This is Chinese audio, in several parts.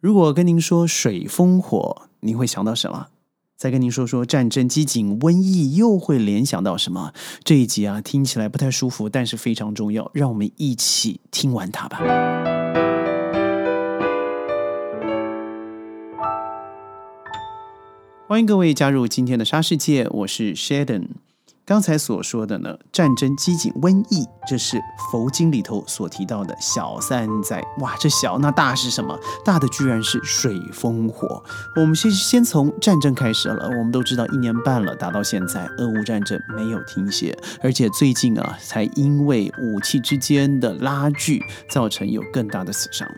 如果跟您说水风火，您会想到什么？再跟您说说战争、饥馑、瘟疫，又会联想到什么？这一集啊，听起来不太舒服，但是非常重要，让我们一起听完它吧。欢迎各位加入今天的沙世界，我是 Sheldon。刚才所说的呢，战争、饥馑、瘟疫，这是佛经里头所提到的小三灾。哇，这小那大是什么？大的居然是水风火。我们先先从战争开始了。我们都知道，一年半了，打到现在，俄乌战争没有停歇，而且最近啊，才因为武器之间的拉锯，造成有更大的死伤。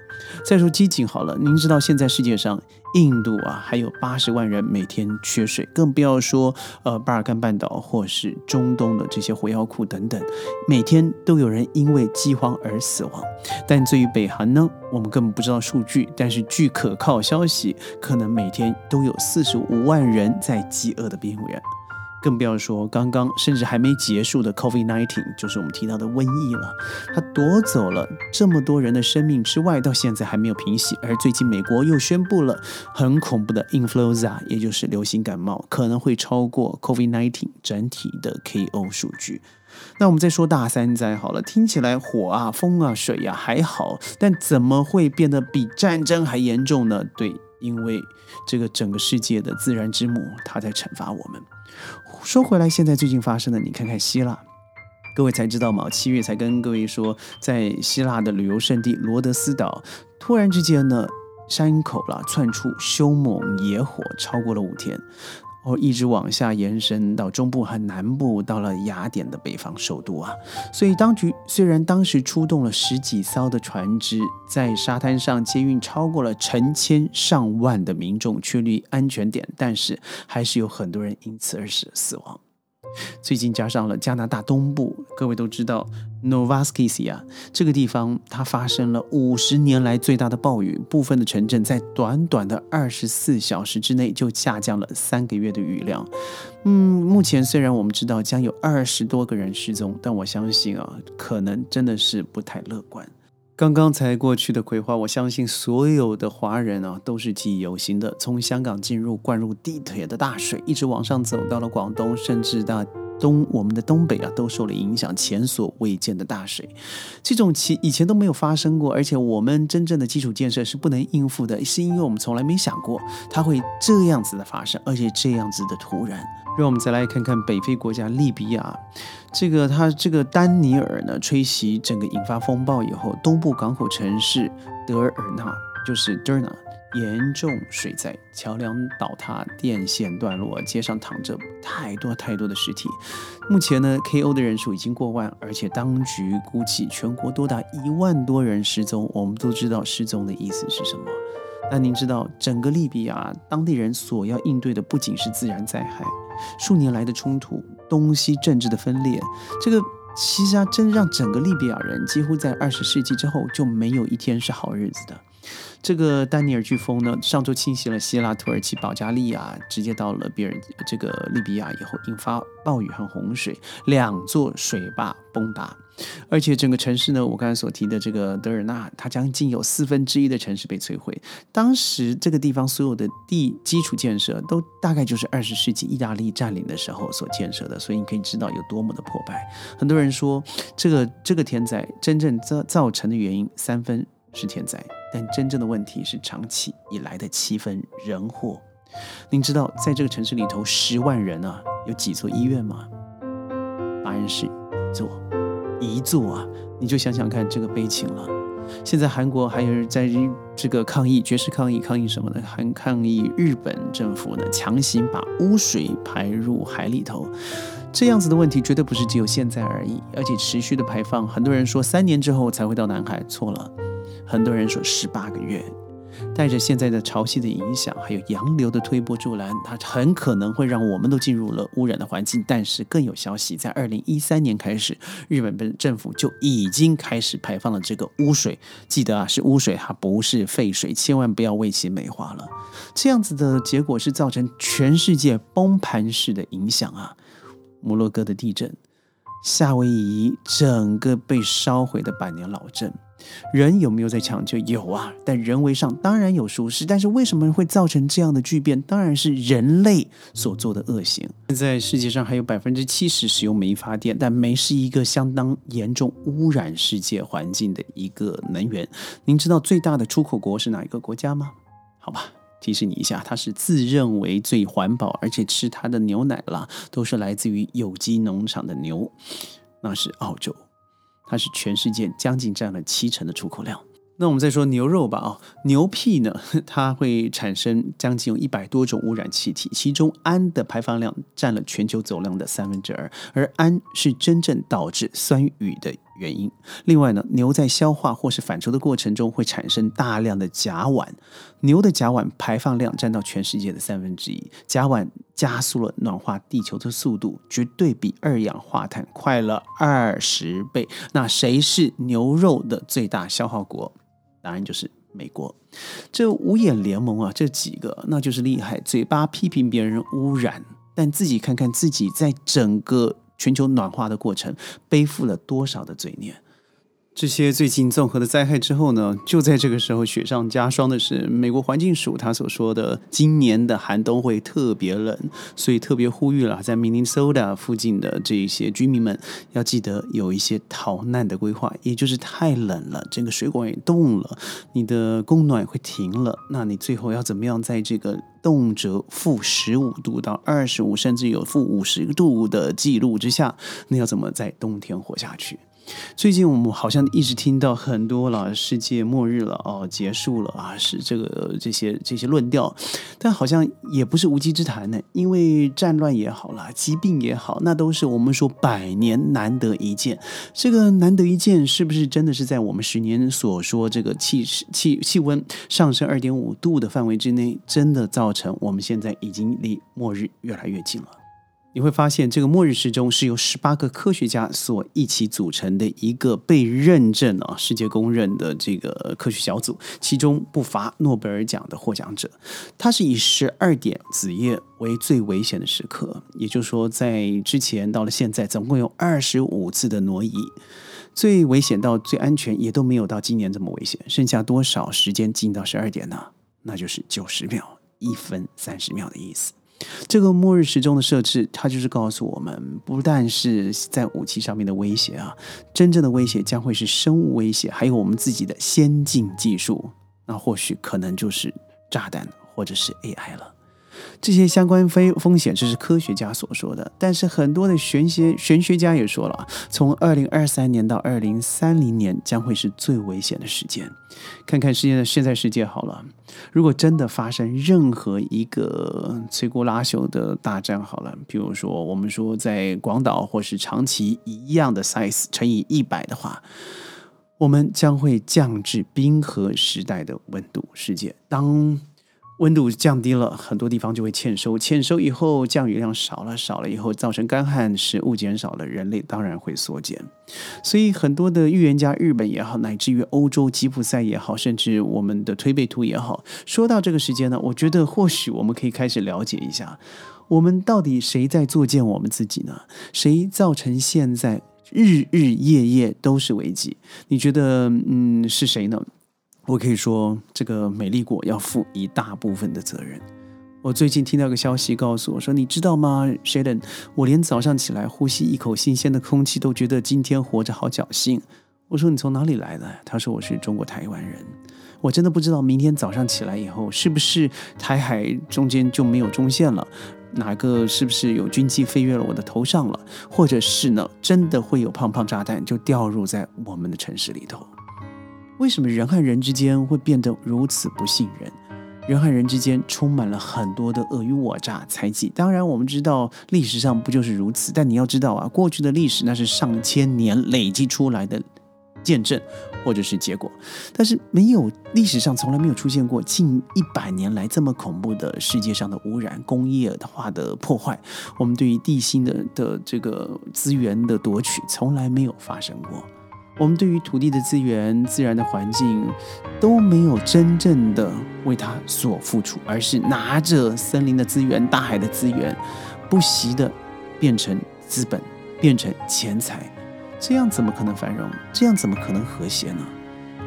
再说饥馑好了，您知道现在世界上。印度啊，还有八十万人每天缺水，更不要说呃巴尔干半岛或是中东的这些火药库等等，每天都有人因为饥荒而死亡。但至于北韩呢，我们根本不知道数据，但是据可靠消息，可能每天都有四十五万人在饥饿的边缘。更不要说刚刚甚至还没结束的 COVID-19，就是我们提到的瘟疫了。它夺走了这么多人的生命之外，到现在还没有平息。而最近美国又宣布了很恐怖的 influenza，也就是流行感冒，可能会超过 COVID-19 整体的 KO 数据。那我们再说大三灾好了，听起来火啊、风啊、水啊还好，但怎么会变得比战争还严重呢？对，因为这个整个世界的自然之母，它在惩罚我们。说回来，现在最近发生的，你看看希腊，各位才知道吗？七月才跟各位说，在希腊的旅游胜地罗德斯岛，突然之间呢，山口啦窜出凶猛野火，超过了五天。哦，一直往下延伸到中部和南部，到了雅典的北方首都啊。所以当局虽然当时出动了十几艘的船只，在沙滩上接运超过了成千上万的民众确立安全点，但是还是有很多人因此而死死亡。最近加上了加拿大东部，各位都知道 Nova Scotia 这个地方，它发生了五十年来最大的暴雨，部分的城镇在短短的二十四小时之内就下降了三个月的雨量。嗯，目前虽然我们知道将有二十多个人失踪，但我相信啊，可能真的是不太乐观。刚刚才过去的葵花，我相信所有的华人啊都是记忆犹新的。从香港进入灌入地铁的大水，一直往上走到了广东，甚至到东我们的东北啊，都受了影响，前所未见的大水，这种其以前都没有发生过，而且我们真正的基础建设是不能应付的，是因为我们从来没想过它会这样子的发生，而且这样子的突然。让我们再来看看北非国家利比亚，这个它这个丹尼尔呢吹袭整个引发风暴以后，东部港口城市德尔纳就是 Derna 严重水灾，桥梁倒塌，电线断落，街上躺着太多太多的尸体。目前呢，KO 的人数已经过万，而且当局估计全国多达一万多人失踪。我们都知道失踪的意思是什么？那您知道整个利比亚当地人所要应对的不仅是自然灾害。数年来的冲突，东西政治的分裂，这个其实啊，真让整个利比亚人几乎在二十世纪之后就没有一天是好日子的。这个丹尼尔飓风呢，上周侵袭了希腊、土耳其、保加利亚，直接到了别人这个利比亚以后，引发暴雨和洪水，两座水坝崩塌，而且整个城市呢，我刚才所提的这个德尔纳，它将近有四分之一的城市被摧毁。当时这个地方所有的地基础建设都大概就是二十世纪意大利占领的时候所建设的，所以你可以知道有多么的破败。很多人说，这个这个天灾真正造造成的原因三分是天灾。但真正的问题是长期以来的七分人祸。您知道，在这个城市里头，十万人啊，有几座医院吗？答案是一座，一座啊！你就想想看，这个悲情了。现在韩国还有人在这个抗议，绝食抗议，抗议什么呢？还抗议日本政府呢，强行把污水排入海里头。这样子的问题绝对不是只有现在而已，而且持续的排放。很多人说三年之后才会到南海，错了。很多人说十八个月，带着现在的潮汐的影响，还有洋流的推波助澜，它很可能会让我们都进入了污染的环境。但是更有消息，在二零一三年开始，日本本政府就已经开始排放了这个污水。记得啊，是污水，它不是废水，千万不要为其美化了。这样子的结果是造成全世界崩盘式的影响啊！摩洛哥的地震，夏威夷整个被烧毁的百年老镇。人有没有在抢救？有啊，但人为上当然有疏失。但是为什么会造成这样的巨变？当然是人类所做的恶行。现在世界上还有百分之七十使用煤发电，但煤是一个相当严重污染世界环境的一个能源。您知道最大的出口国是哪一个国家吗？好吧，提示你一下，它是自认为最环保，而且吃它的牛奶啦都是来自于有机农场的牛，那是澳洲。它是全世界将近占了七成的出口量。那我们再说牛肉吧，啊，牛屁呢，它会产生将近有一百多种污染气体，其中氨的排放量占了全球总量的三分之二，而氨是真正导致酸雨的原因。另外呢，牛在消化或是反刍的过程中会产生大量的甲烷，牛的甲烷排放量占到全世界的三分之一，甲烷加速了暖化地球的速度，绝对比二氧化碳快了二十倍。那谁是牛肉的最大消耗国？答案就是美国，这五眼联盟啊，这几个那就是厉害，嘴巴批评别人污染，但自己看看自己在整个全球暖化的过程背负了多少的罪孽。这些最近综合的灾害之后呢，就在这个时候雪上加霜的是，美国环境署他所说的今年的寒冬会特别冷，所以特别呼吁了在明尼苏达附近的这些居民们要记得有一些逃难的规划，也就是太冷了，整个水管也冻了，你的供暖会停了，那你最后要怎么样在这个动辄负十五度到二十五，甚至有负五十度的记录之下，那要怎么在冬天活下去？最近我们好像一直听到很多了，世界末日了哦，结束了啊，是这个这些这些论调，但好像也不是无稽之谈呢。因为战乱也好啦，疾病也好，那都是我们说百年难得一见。这个难得一见，是不是真的是在我们十年所说这个气气气温上升二点五度的范围之内，真的造成我们现在已经离末日越来越近了？你会发现，这个末日时钟是由十八个科学家所一起组成的一个被认证啊、世界公认的这个科学小组，其中不乏诺贝尔奖的获奖者。它是以十二点子夜为最危险的时刻，也就是说，在之前到了现在，总共有二十五次的挪移，最危险到最安全也都没有到今年这么危险。剩下多少时间进到十二点呢？那就是九十秒，一分三十秒的意思。这个末日时钟的设置，它就是告诉我们，不但是在武器上面的威胁啊，真正的威胁将会是生物威胁，还有我们自己的先进技术，那或许可能就是炸弹或者是 AI 了。这些相关非风险，这是科学家所说的。但是很多的玄学玄学家也说了，从二零二三年到二零三零年将会是最危险的时间。看看世界的现在世界好了，如果真的发生任何一个摧枯拉朽的大战好了，比如说我们说在广岛或是长崎一样的 size 乘以一百的话，我们将会降至冰河时代的温度世界。当温度降低了很多地方就会欠收，欠收以后降雨量少了，少了以后造成干旱，食物减少了，人类当然会缩减。所以很多的预言家，日本也好，乃至于欧洲吉普赛也好，甚至我们的推背图也好，说到这个时间呢，我觉得或许我们可以开始了解一下，我们到底谁在作践我们自己呢？谁造成现在日日夜夜都是危机？你觉得，嗯，是谁呢？我可以说，这个美丽国要负一大部分的责任。我最近听到个消息，告诉我说：“你知道吗，Sheldon？我连早上起来呼吸一口新鲜的空气，都觉得今天活着好侥幸。”我说：“你从哪里来的？”他说：“我是中国台湾人。”我真的不知道明天早上起来以后，是不是台海中间就没有中线了？哪个是不是有军机飞越了我的头上了？或者是呢，真的会有胖胖炸弹就掉入在我们的城市里头？为什么人和人之间会变得如此不信任？人和人之间充满了很多的尔虞我诈、猜忌。当然，我们知道历史上不就是如此？但你要知道啊，过去的历史那是上千年累积出来的见证或者是结果。但是，没有历史上从来没有出现过近一百年来这么恐怖的世界上的污染、工业化的破坏。我们对于地心的的这个资源的夺取，从来没有发生过。我们对于土地的资源、自然的环境都没有真正的为它所付出，而是拿着森林的资源、大海的资源，不惜的变成资本、变成钱财，这样怎么可能繁荣？这样怎么可能和谐呢？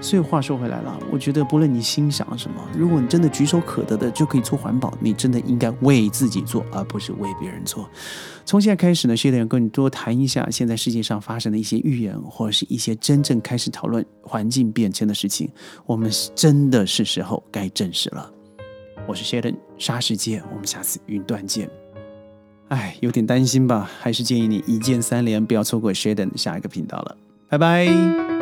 所以话说回来了，我觉得不论你心想什么，如果你真的举手可得的就可以做环保，你真的应该为自己做，而不是为别人做。从现在开始呢，谢点跟你多谈一下现在世界上发生的一些预言，或者是一些真正开始讨论环境变迁的事情。我们真的是时候该正视了。我是 Sheldon 沙世界，我们下次云端见。哎，有点担心吧？还是建议你一键三连，不要错过 Sheldon 下一个频道了。拜拜。